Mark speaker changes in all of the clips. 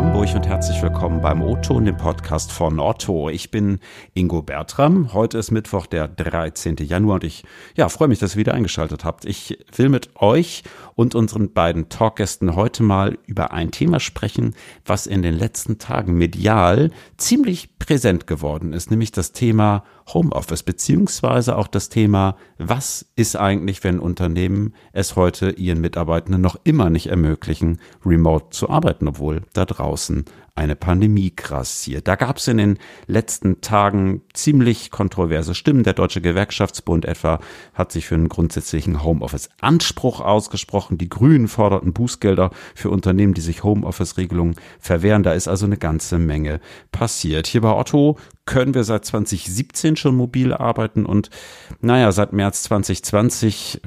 Speaker 1: from Hamburg und herzlich willkommen beim O-Ton, dem Podcast von Otto. Ich bin Ingo Bertram. Heute ist Mittwoch, der 13. Januar und ich ja, freue mich, dass ihr wieder eingeschaltet habt. Ich will mit euch und unseren beiden Talkgästen heute mal über ein Thema sprechen, was in den letzten Tagen medial ziemlich präsent geworden ist, nämlich das Thema Homeoffice, beziehungsweise auch das Thema, was ist eigentlich, wenn Unternehmen es heute ihren Mitarbeitenden noch immer nicht ermöglichen, remote zu arbeiten, obwohl da draußen eine Pandemie grassiert. Da gab es in den letzten Tagen ziemlich kontroverse Stimmen. Der Deutsche Gewerkschaftsbund etwa hat sich für einen grundsätzlichen Homeoffice-Anspruch ausgesprochen. Die Grünen forderten Bußgelder für Unternehmen, die sich Homeoffice-Regelungen verwehren. Da ist also eine ganze Menge passiert. Hier bei Otto können wir seit 2017 schon mobil arbeiten und naja, seit März 2020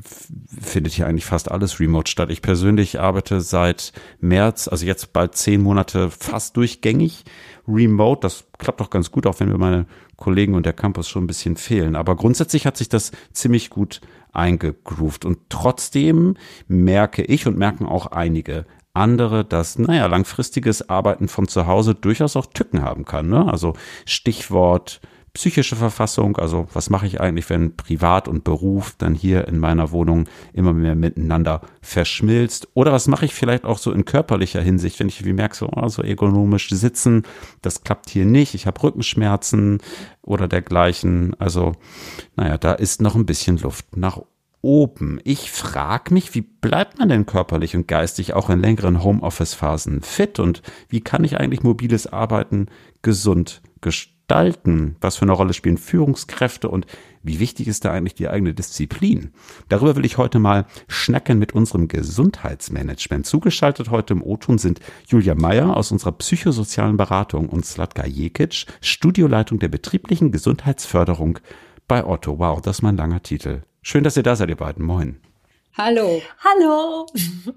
Speaker 1: findet hier eigentlich fast alles remote statt. Ich persönlich arbeite seit März, also jetzt bald zehn Monate fast durchgängig remote. Das klappt doch ganz gut, auch wenn mir meine Kollegen und der Campus schon ein bisschen fehlen. Aber grundsätzlich hat sich das ziemlich gut eingegroovt und trotzdem merke ich und merken auch einige andere, dass, naja, langfristiges Arbeiten von zu Hause durchaus auch Tücken haben kann. Ne? Also Stichwort psychische Verfassung, also was mache ich eigentlich, wenn Privat und Beruf dann hier in meiner Wohnung immer mehr miteinander verschmilzt? Oder was mache ich vielleicht auch so in körperlicher Hinsicht, wenn ich wie merke, so, oh, so ergonomisch sitzen, das klappt hier nicht, ich habe Rückenschmerzen oder dergleichen. Also, naja, da ist noch ein bisschen Luft nach oben. Ich frage mich, wie bleibt man denn körperlich und geistig auch in längeren Homeoffice-Phasen fit und wie kann ich eigentlich mobiles Arbeiten gesund gestalten? Was für eine Rolle spielen Führungskräfte und wie wichtig ist da eigentlich die eigene Disziplin? Darüber will ich heute mal schnacken mit unserem Gesundheitsmanagement. Zugeschaltet heute im O-Ton sind Julia Meyer aus unserer psychosozialen Beratung und Slatka Jekic, Studioleitung der betrieblichen Gesundheitsförderung bei Otto. Wow, das ist mein langer Titel. Schön, dass ihr da seid, ihr beiden. Moin.
Speaker 2: Hallo.
Speaker 3: Hallo.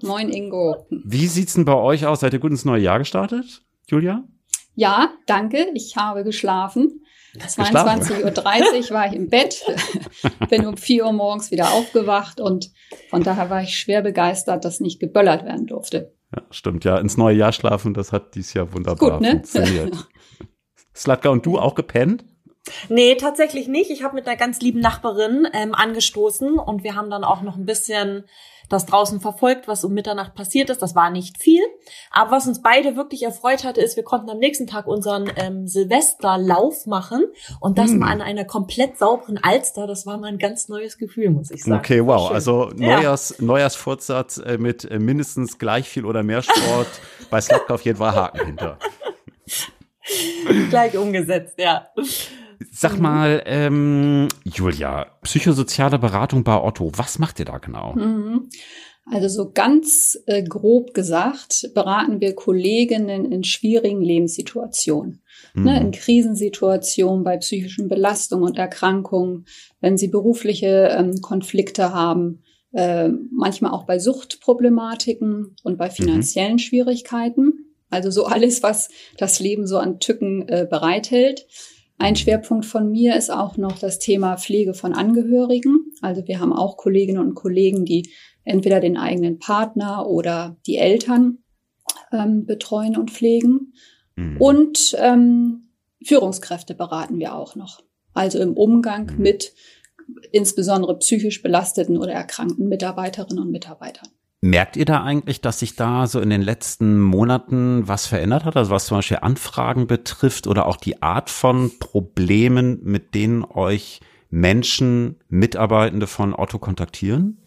Speaker 2: Moin, Ingo.
Speaker 1: Wie sieht's denn bei euch aus? Seid ihr gut ins neue Jahr gestartet, Julia?
Speaker 2: Ja, danke. Ich habe geschlafen. 22.30 Uhr war ich im Bett, bin um 4 Uhr morgens wieder aufgewacht und von daher war ich schwer begeistert, dass nicht geböllert werden durfte.
Speaker 1: Ja, stimmt, ja. Ins neue Jahr schlafen, das hat dieses Jahr wunderbar Gut, ne? funktioniert. Slatka und du auch gepennt?
Speaker 3: Nee, tatsächlich nicht. Ich habe mit einer ganz lieben Nachbarin ähm, angestoßen und wir haben dann auch noch ein bisschen das draußen verfolgt, was um Mitternacht passiert ist. Das war nicht viel. Aber was uns beide wirklich erfreut hatte, ist, wir konnten am nächsten Tag unseren ähm, Silvesterlauf machen und das hm. mal an einer komplett sauberen Alster. Das war mal ein ganz neues Gefühl, muss ich sagen.
Speaker 1: Okay, wow. Also Neujahrs, ja. Neujahrsvorsatz äh, mit äh, mindestens gleich viel oder mehr Sport. Bei Slack auf jeden Fall Haken hinter.
Speaker 3: Gleich umgesetzt, ja.
Speaker 1: Sag mhm. mal, ähm, Julia, psychosoziale Beratung bei Otto, was macht ihr da genau? Mhm.
Speaker 2: Also so ganz äh, grob gesagt, beraten wir Kolleginnen in schwierigen Lebenssituationen. Ne, mhm. Ne, in Krisensituationen, bei psychischen Belastungen und Erkrankungen, wenn sie berufliche ähm, Konflikte haben, äh, manchmal auch bei Suchtproblematiken und bei finanziellen mhm. Schwierigkeiten. Also so alles, was das Leben so an Tücken äh, bereithält. Ein Schwerpunkt von mir ist auch noch das Thema Pflege von Angehörigen. Also wir haben auch Kolleginnen und Kollegen, die entweder den eigenen Partner oder die Eltern ähm, betreuen und pflegen. Mhm. Und ähm, Führungskräfte beraten wir auch noch. Also im Umgang mhm. mit insbesondere psychisch belasteten oder erkrankten Mitarbeiterinnen und Mitarbeitern.
Speaker 1: Merkt ihr da eigentlich, dass sich da so in den letzten Monaten was verändert hat? Also was zum Beispiel Anfragen betrifft oder auch die Art von Problemen, mit denen euch Menschen, Mitarbeitende von Otto kontaktieren?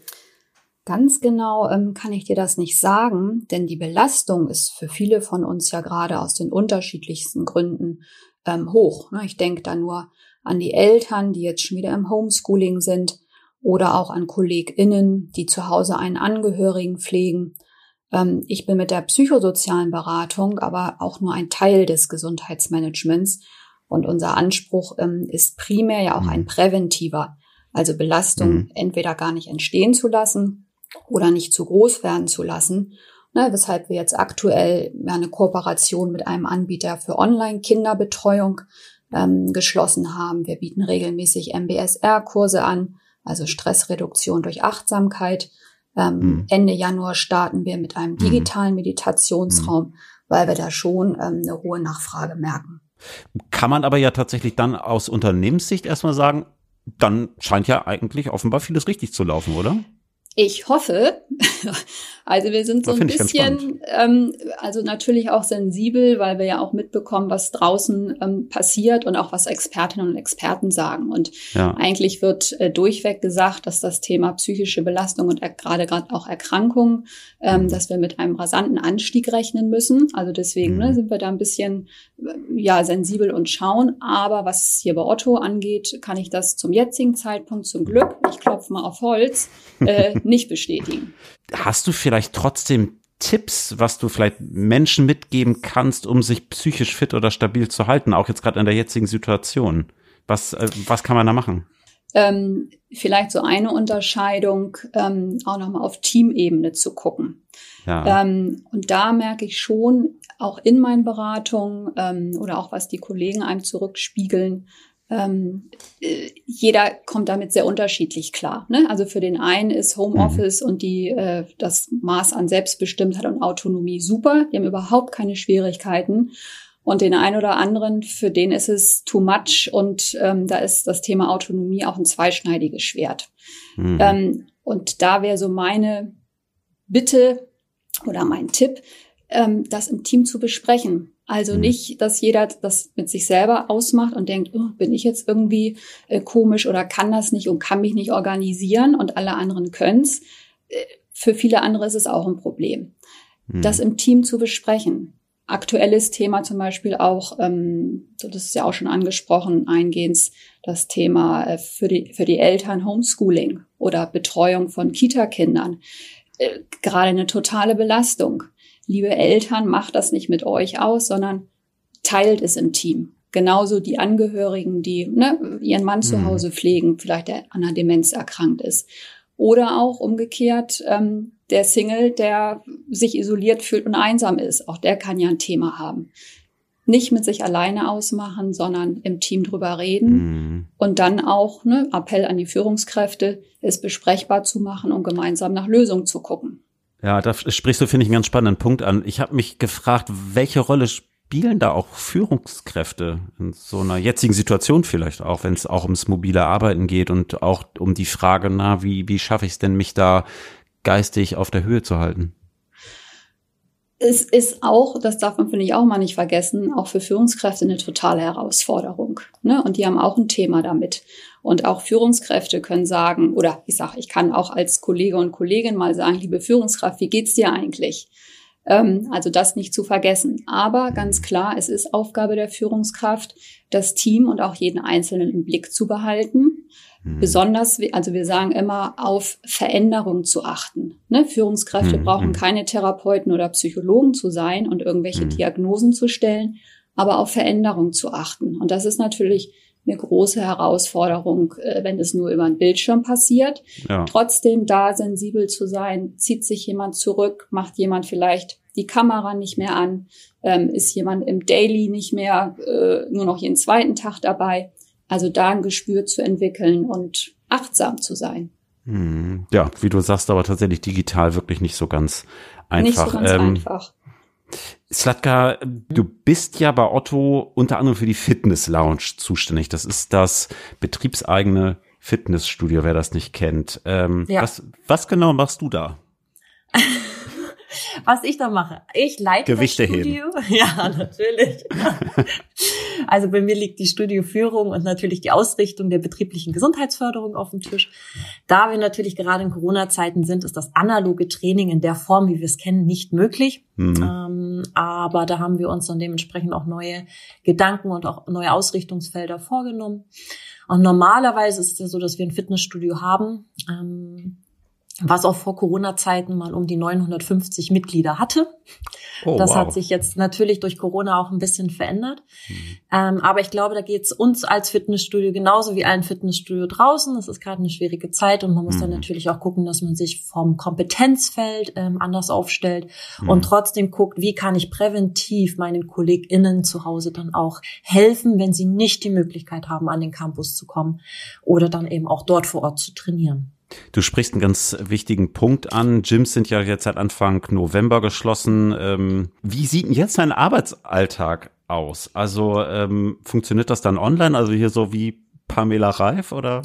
Speaker 2: Ganz genau ähm, kann ich dir das nicht sagen, denn die Belastung ist für viele von uns ja gerade aus den unterschiedlichsten Gründen ähm, hoch. Ne? Ich denke da nur an die Eltern, die jetzt schon wieder im Homeschooling sind oder auch an KollegInnen, die zu Hause einen Angehörigen pflegen. Ähm, ich bin mit der psychosozialen Beratung aber auch nur ein Teil des Gesundheitsmanagements und unser Anspruch ähm, ist primär ja auch ein mhm. präventiver, also Belastung mhm. entweder gar nicht entstehen zu lassen oder nicht zu groß werden zu lassen. Ne, weshalb wir jetzt aktuell eine Kooperation mit einem Anbieter für Online-Kinderbetreuung ähm, geschlossen haben. Wir bieten regelmäßig MBSR-Kurse an also Stressreduktion durch Achtsamkeit. Ähm, mhm. Ende Januar starten wir mit einem mhm. digitalen Meditationsraum, mhm. weil wir da schon ähm, eine hohe Nachfrage merken.
Speaker 1: Kann man aber ja tatsächlich dann aus Unternehmenssicht erstmal sagen, dann scheint ja eigentlich offenbar vieles richtig zu laufen, oder?
Speaker 2: Ich hoffe. Also wir sind so ein bisschen, ähm, also natürlich auch sensibel, weil wir ja auch mitbekommen, was draußen ähm, passiert und auch was Expertinnen und Experten sagen. Und ja. eigentlich wird äh, durchweg gesagt, dass das Thema psychische Belastung und gerade gerade auch Erkrankung, ähm, mhm. dass wir mit einem rasanten Anstieg rechnen müssen. Also deswegen ne, mhm. ne, sind wir da ein bisschen äh, ja sensibel und schauen. Aber was hier bei Otto angeht, kann ich das zum jetzigen Zeitpunkt zum Glück, ich klopfe mal auf Holz, äh, nicht bestätigen.
Speaker 1: Hast du vielleicht trotzdem Tipps, was du vielleicht Menschen mitgeben kannst, um sich psychisch fit oder stabil zu halten, auch jetzt gerade in der jetzigen Situation? Was, äh, was kann man da machen?
Speaker 2: Ähm, vielleicht so eine Unterscheidung, ähm, auch nochmal auf Teamebene zu gucken. Ja. Ähm, und da merke ich schon, auch in meinen Beratungen ähm, oder auch was die Kollegen einem zurückspiegeln, ähm, äh, jeder kommt damit sehr unterschiedlich klar. Ne? Also für den einen ist Homeoffice mhm. und die äh, das Maß an Selbstbestimmtheit und Autonomie super. Die haben überhaupt keine Schwierigkeiten. Und den einen oder anderen, für den ist es too much und ähm, da ist das Thema Autonomie auch ein zweischneidiges Schwert. Mhm. Ähm, und da wäre so meine Bitte oder mein Tipp, ähm, das im Team zu besprechen. Also mhm. nicht, dass jeder das mit sich selber ausmacht und denkt, oh, bin ich jetzt irgendwie äh, komisch oder kann das nicht und kann mich nicht organisieren und alle anderen können's. Äh, für viele andere ist es auch ein Problem. Mhm. Das im Team zu besprechen. Aktuelles Thema zum Beispiel auch, ähm, das ist ja auch schon angesprochen, eingehend das Thema äh, für, die, für die Eltern Homeschooling oder Betreuung von Kita-Kindern. Äh, gerade eine totale Belastung liebe Eltern, macht das nicht mit euch aus, sondern teilt es im Team. Genauso die Angehörigen, die ne, ihren Mann mhm. zu Hause pflegen, vielleicht der an einer Demenz erkrankt ist. Oder auch umgekehrt ähm, der Single, der sich isoliert fühlt und einsam ist. Auch der kann ja ein Thema haben. Nicht mit sich alleine ausmachen, sondern im Team drüber reden mhm. und dann auch ne, Appell an die Führungskräfte, es besprechbar zu machen und gemeinsam nach Lösungen zu gucken.
Speaker 1: Ja, da sprichst du, finde ich, einen ganz spannenden Punkt an. Ich habe mich gefragt, welche Rolle spielen da auch Führungskräfte in so einer jetzigen Situation vielleicht auch, wenn es auch ums mobile Arbeiten geht und auch um die Frage, na, wie, wie schaffe ich es denn, mich da geistig auf der Höhe zu halten?
Speaker 2: Es ist auch, das darf man finde ich auch mal nicht vergessen, auch für Führungskräfte eine totale Herausforderung. Ne? Und die haben auch ein Thema damit. Und auch Führungskräfte können sagen, oder ich sage, ich kann auch als Kollege und Kollegin mal sagen, liebe Führungskraft, wie geht's dir eigentlich? Ähm, also das nicht zu vergessen. Aber ganz klar, es ist Aufgabe der Führungskraft, das Team und auch jeden Einzelnen im Blick zu behalten. Mhm. Besonders, also wir sagen immer, auf Veränderung zu achten. Ne? Führungskräfte mhm. brauchen keine Therapeuten oder Psychologen zu sein und irgendwelche mhm. Diagnosen zu stellen, aber auf Veränderung zu achten. Und das ist natürlich eine große Herausforderung, äh, wenn es nur über einen Bildschirm passiert. Ja. Trotzdem da sensibel zu sein, zieht sich jemand zurück, macht jemand vielleicht die Kamera nicht mehr an, ähm, ist jemand im Daily nicht mehr äh, nur noch jeden zweiten Tag dabei. Also da ein Gespür zu entwickeln und achtsam zu sein.
Speaker 1: Hm, ja, wie du sagst, aber tatsächlich digital wirklich nicht so ganz einfach. Nicht so ganz ähm, einfach. Slatka, du bist ja bei Otto unter anderem für die Fitness Lounge zuständig. Das ist das betriebseigene Fitnessstudio, wer das nicht kennt. Ähm, ja. was, was genau machst du da?
Speaker 3: was ich da mache. Ich leite
Speaker 1: Gewichte
Speaker 3: das Studio.
Speaker 1: Heben.
Speaker 3: Ja, natürlich. also bei mir liegt die Studioführung und natürlich die Ausrichtung der betrieblichen Gesundheitsförderung auf dem Tisch. Da wir natürlich gerade in Corona-Zeiten sind, ist das analoge Training in der Form, wie wir es kennen, nicht möglich. Mhm. Ähm, aber da haben wir uns dann dementsprechend auch neue Gedanken und auch neue Ausrichtungsfelder vorgenommen. Und normalerweise ist es ja so, dass wir ein Fitnessstudio haben. Ähm, was auch vor Corona-Zeiten mal um die 950 Mitglieder hatte. Oh, das wow. hat sich jetzt natürlich durch Corona auch ein bisschen verändert. Mhm. Ähm, aber ich glaube, da geht es uns als Fitnessstudio genauso wie allen Fitnessstudio draußen. Das ist gerade eine schwierige Zeit und man muss mhm. dann natürlich auch gucken, dass man sich vom Kompetenzfeld ähm, anders aufstellt mhm. und trotzdem guckt, wie kann ich präventiv meinen KollegInnen zu Hause dann auch helfen, wenn sie nicht die Möglichkeit haben, an den Campus zu kommen oder dann eben auch dort vor Ort zu trainieren.
Speaker 1: Du sprichst einen ganz wichtigen Punkt an. Gyms sind ja jetzt seit Anfang November geschlossen. Ähm, wie sieht denn jetzt dein Arbeitsalltag aus? Also ähm, funktioniert das dann online? Also hier so wie Pamela Reif oder?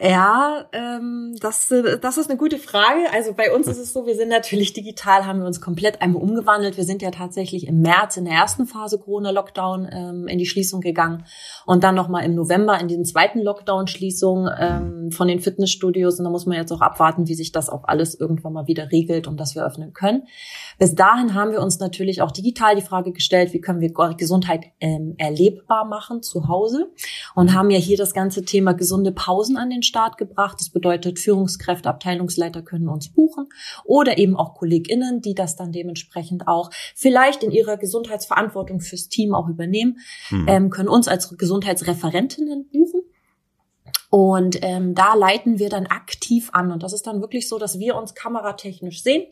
Speaker 3: Ja, ähm, das, das ist eine gute Frage. Also bei uns ist es so, wir sind natürlich digital, haben wir uns komplett einmal umgewandelt. Wir sind ja tatsächlich im März in der ersten Phase Corona-Lockdown ähm, in die Schließung gegangen und dann nochmal im November in den zweiten Lockdown-Schließung ähm, von den Fitnessstudios. Und da muss man jetzt auch abwarten, wie sich das auch alles irgendwann mal wieder regelt und dass wir öffnen können. Bis dahin haben wir uns natürlich auch digital die Frage gestellt, wie können wir Gesundheit ähm, erlebbar machen zu Hause und haben ja hier das ganze Thema gesunde Pausen an den Start gebracht. Das bedeutet, Führungskräfte, Abteilungsleiter können uns buchen oder eben auch KollegInnen, die das dann dementsprechend auch vielleicht in ihrer Gesundheitsverantwortung fürs Team auch übernehmen, mhm. ähm, können uns als Gesundheitsreferentinnen buchen. Und ähm, da leiten wir dann aktiv an. Und das ist dann wirklich so, dass wir uns kameratechnisch sehen.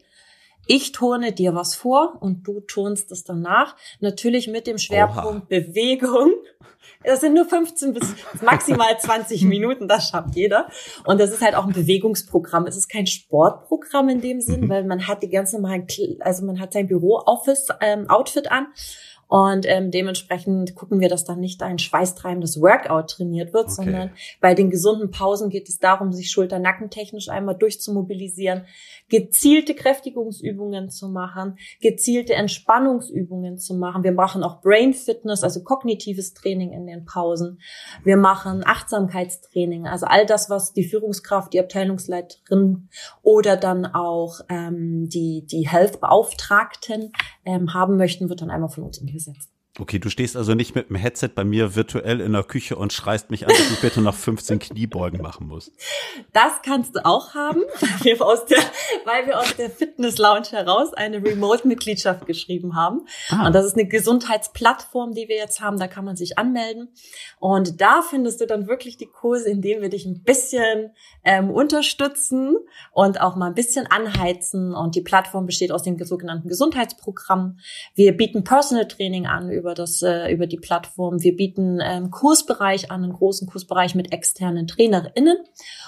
Speaker 3: Ich turne dir was vor und du turnst es danach. Natürlich mit dem Schwerpunkt Oha. Bewegung. Das sind nur 15 bis maximal 20 Minuten, das schafft jeder. Und das ist halt auch ein Bewegungsprogramm. Es ist kein Sportprogramm in dem Sinn, mhm. weil man hat die ganze normalen, also man hat sein Büro-Office-Outfit ähm, an und ähm, dementsprechend gucken wir, dass dann nicht ein schweißtreibendes Workout trainiert wird, okay. sondern bei den gesunden Pausen geht es darum, sich schulter-nackentechnisch einmal durchzumobilisieren, gezielte Kräftigungsübungen zu machen, gezielte Entspannungsübungen zu machen. Wir machen auch Brain Fitness, also kognitives Training in den Pausen. Wir machen Achtsamkeitstraining, also all das, was die Führungskraft, die Abteilungsleiterin oder dann auch ähm, die, die Health-Beauftragten ähm, haben möchten, wird dann einmal von uns umgesetzt.
Speaker 1: Okay, du stehst also nicht mit dem Headset bei mir virtuell in der Küche und schreist mich an, dass ich bitte noch 15 Kniebeugen machen muss.
Speaker 3: Das kannst du auch haben, weil wir aus der, weil wir aus der Fitness Lounge heraus eine Remote-Mitgliedschaft geschrieben haben. Ah. Und das ist eine Gesundheitsplattform, die wir jetzt haben. Da kann man sich anmelden. Und da findest du dann wirklich die Kurse, in denen wir dich ein bisschen ähm, unterstützen und auch mal ein bisschen anheizen. Und die Plattform besteht aus dem sogenannten Gesundheitsprogramm. Wir bieten Personal Training an über das äh, über die Plattform. Wir bieten ähm, Kursbereich an, einen großen Kursbereich mit externen TrainerInnen.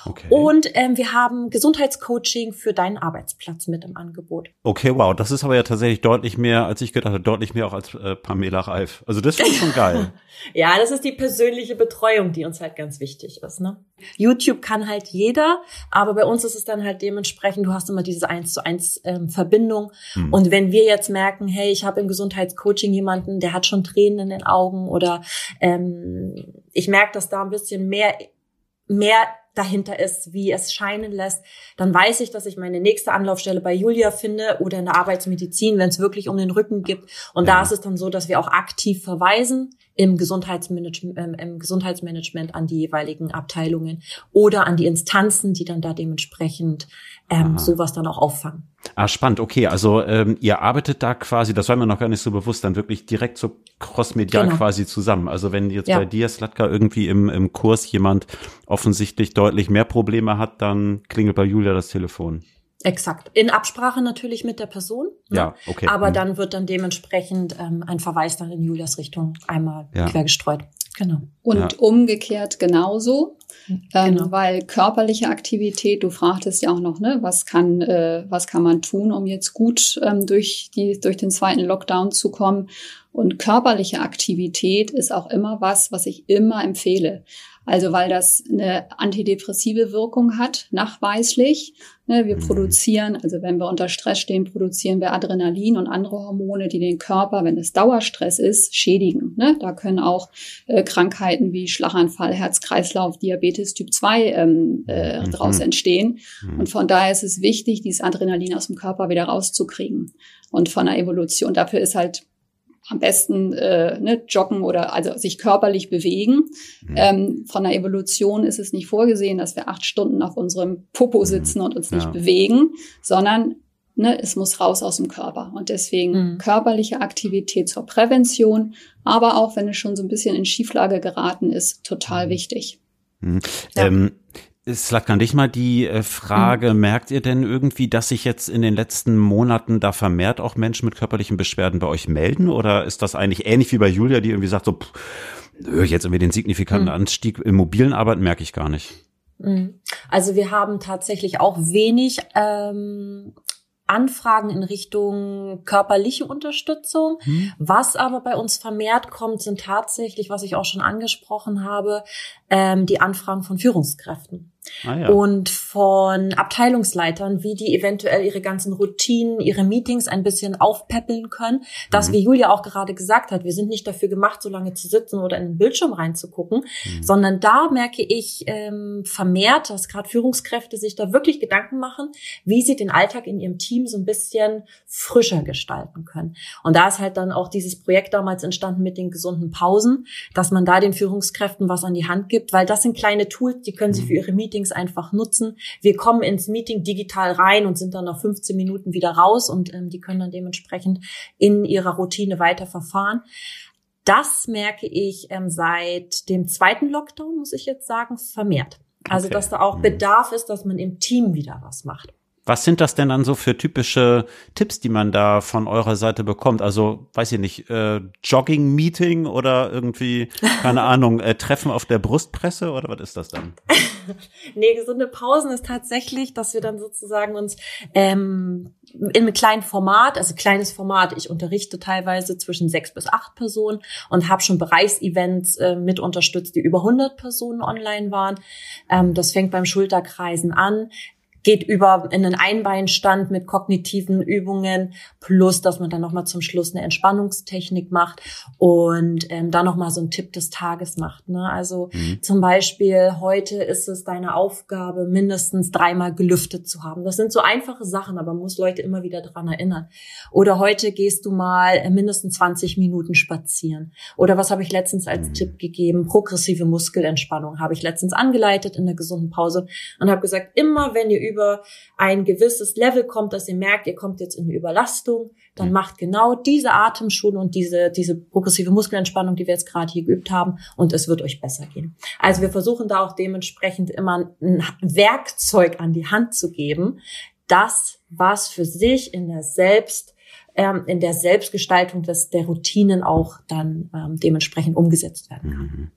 Speaker 3: Okay. Und ähm, wir haben Gesundheitscoaching für deinen Arbeitsplatz mit im Angebot.
Speaker 1: Okay, wow, das ist aber ja tatsächlich deutlich mehr, als ich gedacht habe, deutlich mehr auch als äh, Pamela Reif. Also das ist schon geil.
Speaker 3: ja, das ist die persönliche Betreuung, die uns halt ganz wichtig ist. Ne? YouTube kann halt jeder, aber bei uns ist es dann halt dementsprechend, du hast immer diese eins zu eins ähm, Verbindung. Hm. Und wenn wir jetzt merken, hey, ich habe im Gesundheitscoaching jemanden, der hat schon Tränen in den Augen oder ähm, ich merke, dass da ein bisschen mehr, mehr dahinter ist, wie es scheinen lässt, dann weiß ich, dass ich meine nächste Anlaufstelle bei Julia finde oder in der Arbeitsmedizin, wenn es wirklich um den Rücken gibt. Und ja. da ist es dann so, dass wir auch aktiv verweisen im Gesundheitsmanagement, ähm, im Gesundheitsmanagement an die jeweiligen Abteilungen oder an die Instanzen, die dann da dementsprechend ähm, sowas dann auch auffangen.
Speaker 1: Ah, spannend. Okay, also ähm, ihr arbeitet da quasi, das war mir noch gar nicht so bewusst, dann wirklich direkt so crossmedial genau. quasi zusammen. Also wenn jetzt ja. bei dir, Slatka, irgendwie im, im Kurs jemand offensichtlich deutlich mehr Probleme hat, dann klingelt bei Julia das Telefon.
Speaker 3: Exakt. In Absprache natürlich mit der Person.
Speaker 1: Ne? Ja, okay.
Speaker 3: Aber mhm. dann wird dann dementsprechend ähm, ein Verweis dann in Julias Richtung einmal ja. quer gestreut.
Speaker 2: Genau. Und ja. umgekehrt genauso. Ähm, genau. Weil körperliche Aktivität, du fragtest ja auch noch, ne, was kann, äh, was kann man tun, um jetzt gut ähm, durch die, durch den zweiten Lockdown zu kommen? Und körperliche Aktivität ist auch immer was, was ich immer empfehle. Also weil das eine antidepressive Wirkung hat, nachweislich. Ne, wir mhm. produzieren, also wenn wir unter Stress stehen, produzieren wir Adrenalin und andere Hormone, die den Körper, wenn es Dauerstress ist, schädigen. Ne? Da können auch äh, Krankheiten wie Schlaganfall, Herz-Kreislauf, Diabetes Typ 2 ähm, äh, mhm. daraus entstehen. Mhm. Und von daher ist es wichtig, dieses Adrenalin aus dem Körper wieder rauszukriegen. Und von der Evolution, dafür ist halt am besten äh, ne, joggen oder also sich körperlich bewegen. Mhm. Ähm, von der Evolution ist es nicht vorgesehen, dass wir acht Stunden auf unserem Popo mhm. sitzen und uns nicht ja. bewegen, sondern ne, es muss raus aus dem Körper. Und deswegen mhm. körperliche Aktivität zur Prävention, aber auch wenn es schon so ein bisschen in Schieflage geraten ist, total mhm. wichtig.
Speaker 1: Mhm. Ja. Ähm, Slatkan, dich mal die äh, Frage, mhm. merkt ihr denn irgendwie, dass sich jetzt in den letzten Monaten da vermehrt auch Menschen mit körperlichen Beschwerden bei euch melden? Oder ist das eigentlich ähnlich wie bei Julia, die irgendwie sagt, so, pff, jetzt irgendwie den signifikanten mhm. Anstieg im mobilen Arbeiten merke ich gar nicht?
Speaker 3: Mhm. Also wir haben tatsächlich auch wenig ähm, Anfragen in Richtung körperliche Unterstützung. Hm. Was aber bei uns vermehrt kommt, sind tatsächlich, was ich auch schon angesprochen habe, ähm, die Anfragen von Führungskräften ah, ja. und von Abteilungsleitern, wie die eventuell ihre ganzen Routinen, ihre Meetings ein bisschen aufpäppeln können. Das, mhm. wie Julia auch gerade gesagt hat, wir sind nicht dafür gemacht, so lange zu sitzen oder in den Bildschirm reinzugucken, mhm. sondern da merke ich ähm, vermehrt, dass gerade Führungskräfte sich da wirklich Gedanken machen, wie sie den Alltag in ihrem Team so ein bisschen frischer gestalten können. Und da ist halt dann auch dieses Projekt damals entstanden mit den gesunden Pausen, dass man da den Führungskräften was an die Hand gibt, weil das sind kleine Tools, die können sie für mhm. ihre Meetings Meetings einfach nutzen. Wir kommen ins Meeting digital rein und sind dann nach 15 Minuten wieder raus und ähm, die können dann dementsprechend in ihrer Routine weiter verfahren. Das merke ich ähm, seit dem zweiten Lockdown, muss ich jetzt sagen, vermehrt. Also, okay. dass da auch mhm. Bedarf ist, dass man im Team wieder was macht.
Speaker 1: Was sind das denn dann so für typische Tipps, die man da von eurer Seite bekommt? Also, weiß ich nicht, äh, Jogging-Meeting oder irgendwie, keine Ahnung, äh, Treffen auf der Brustpresse oder was ist das dann?
Speaker 3: nee, gesunde Pausen ist tatsächlich, dass wir dann sozusagen uns ähm, in einem kleinen Format, also kleines Format, ich unterrichte teilweise zwischen sechs bis acht Personen und habe schon Bereichsevents äh, mit unterstützt, die über 100 Personen online waren. Ähm, das fängt beim Schulterkreisen an geht über in einen Einbeinstand mit kognitiven Übungen, plus dass man dann nochmal zum Schluss eine Entspannungstechnik macht und ähm, dann nochmal so einen Tipp des Tages macht. Ne? Also mhm. zum Beispiel, heute ist es deine Aufgabe, mindestens dreimal gelüftet zu haben. Das sind so einfache Sachen, aber man muss Leute immer wieder dran erinnern. Oder heute gehst du mal mindestens 20 Minuten spazieren. Oder was habe ich letztens als mhm. Tipp gegeben? Progressive Muskelentspannung habe ich letztens angeleitet in der gesunden Pause und habe gesagt, immer wenn ihr über ein gewisses Level kommt, dass ihr merkt, ihr kommt jetzt in eine Überlastung, dann mhm. macht genau diese Atemschule und diese, diese progressive Muskelentspannung, die wir jetzt gerade hier geübt haben, und es wird euch besser gehen. Also wir versuchen da auch dementsprechend immer ein Werkzeug an die Hand zu geben, das, was für sich in der Selbst ähm, in der Selbstgestaltung des, der Routinen auch dann ähm, dementsprechend umgesetzt werden kann. Mhm.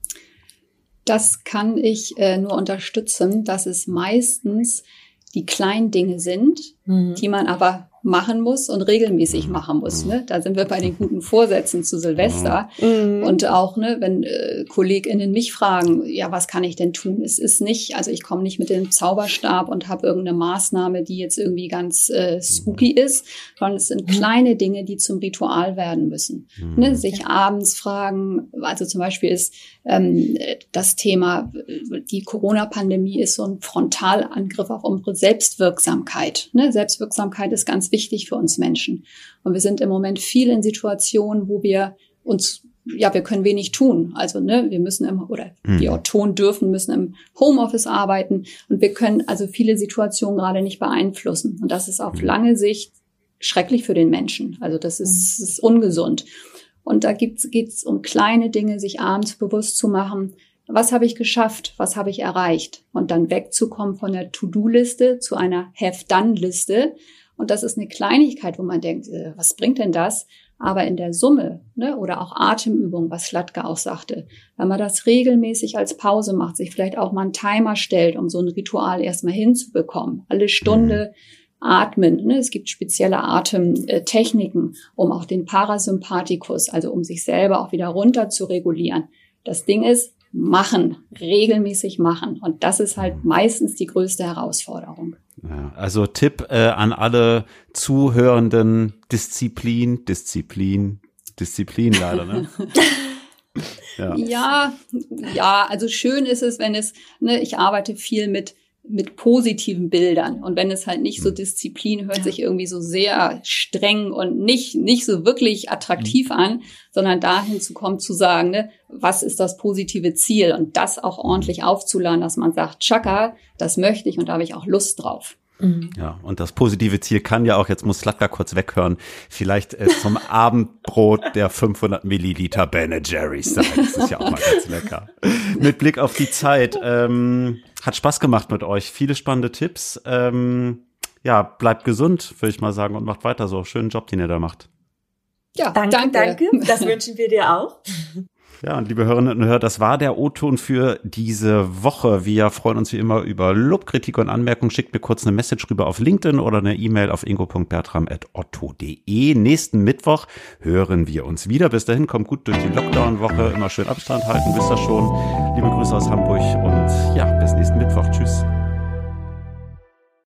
Speaker 2: Das kann ich äh, nur unterstützen, dass es meistens die kleinen Dinge sind, mhm. die man aber machen muss und regelmäßig mhm. machen muss. Ne? Da sind wir bei den guten Vorsätzen zu Silvester. Mhm. Und auch, ne, wenn äh, KollegInnen mich fragen, ja, was kann ich denn tun? Es ist nicht, also ich komme nicht mit dem Zauberstab und habe irgendeine Maßnahme, die jetzt irgendwie ganz äh, spooky ist, sondern es sind mhm. kleine Dinge, die zum Ritual werden müssen. Mhm. Ne? Sich abends fragen, also zum Beispiel ist ähm, das Thema, die Corona-Pandemie ist so ein Frontalangriff auf unsere Selbstwirksamkeit. Ne? Selbstwirksamkeit ist ganz wichtig für uns Menschen. Und wir sind im Moment viel in Situationen, wo wir uns ja, wir können wenig tun. Also, ne, wir müssen im, oder mhm. die Autoren dürfen, müssen im Homeoffice arbeiten und wir können also viele Situationen gerade nicht beeinflussen. Und das ist auf mhm. lange Sicht schrecklich für den Menschen. Also, das ist, mhm. ist ungesund. Und da geht es um kleine Dinge, sich abends bewusst zu machen, was habe ich geschafft, was habe ich erreicht und dann wegzukommen von der To-Do-Liste zu einer Have-Done-Liste und das ist eine Kleinigkeit, wo man denkt, äh, was bringt denn das? Aber in der Summe, ne, oder auch Atemübung, was Schlatke auch sagte, wenn man das regelmäßig als Pause macht, sich vielleicht auch mal einen Timer stellt, um so ein Ritual erstmal hinzubekommen, alle Stunde atmen. Ne? Es gibt spezielle Atemtechniken, um auch den Parasympathikus, also um sich selber auch wieder runter zu regulieren. Das Ding ist, machen, regelmäßig machen. Und das ist halt meistens die größte Herausforderung.
Speaker 1: Ja, also Tipp äh, an alle Zuhörenden, Disziplin, Disziplin, Disziplin leider, ne?
Speaker 2: ja. ja, ja, also schön ist es, wenn es, ne, ich arbeite viel mit mit positiven Bildern. Und wenn es halt nicht so hm. Disziplin hört sich irgendwie so sehr streng und nicht, nicht so wirklich attraktiv mhm. an, sondern dahin zu kommen, zu sagen, ne, was ist das positive Ziel und das auch ordentlich aufzuladen, dass man sagt, Chaka, das möchte ich und da habe ich auch Lust drauf.
Speaker 1: Mhm. Ja, und das positive Ziel kann ja auch, jetzt muss Slatka kurz weghören, vielleicht äh, zum Abendbrot der 500 Milliliter Ben Jerry's sein. Das ist ja auch mal ganz lecker. Mit Blick auf die Zeit, ähm, hat Spaß gemacht mit euch. Viele spannende Tipps. Ähm, ja, bleibt gesund, würde ich mal sagen, und macht weiter so. Schönen Job, den ihr da macht.
Speaker 3: Ja, danke, danke. danke. Das wünschen wir dir auch.
Speaker 1: Ja, und liebe Hörerinnen und Hörer, das war der O-Ton für diese Woche. Wir freuen uns wie immer über Lob, Kritik und Anmerkungen. Schickt mir kurz eine Message rüber auf LinkedIn oder eine E-Mail auf ingo.bertram.otto.de. Nächsten Mittwoch hören wir uns wieder. Bis dahin, kommt gut durch die Lockdown-Woche. Immer schön Abstand halten. Wisst ihr schon. Liebe Grüße aus Hamburg und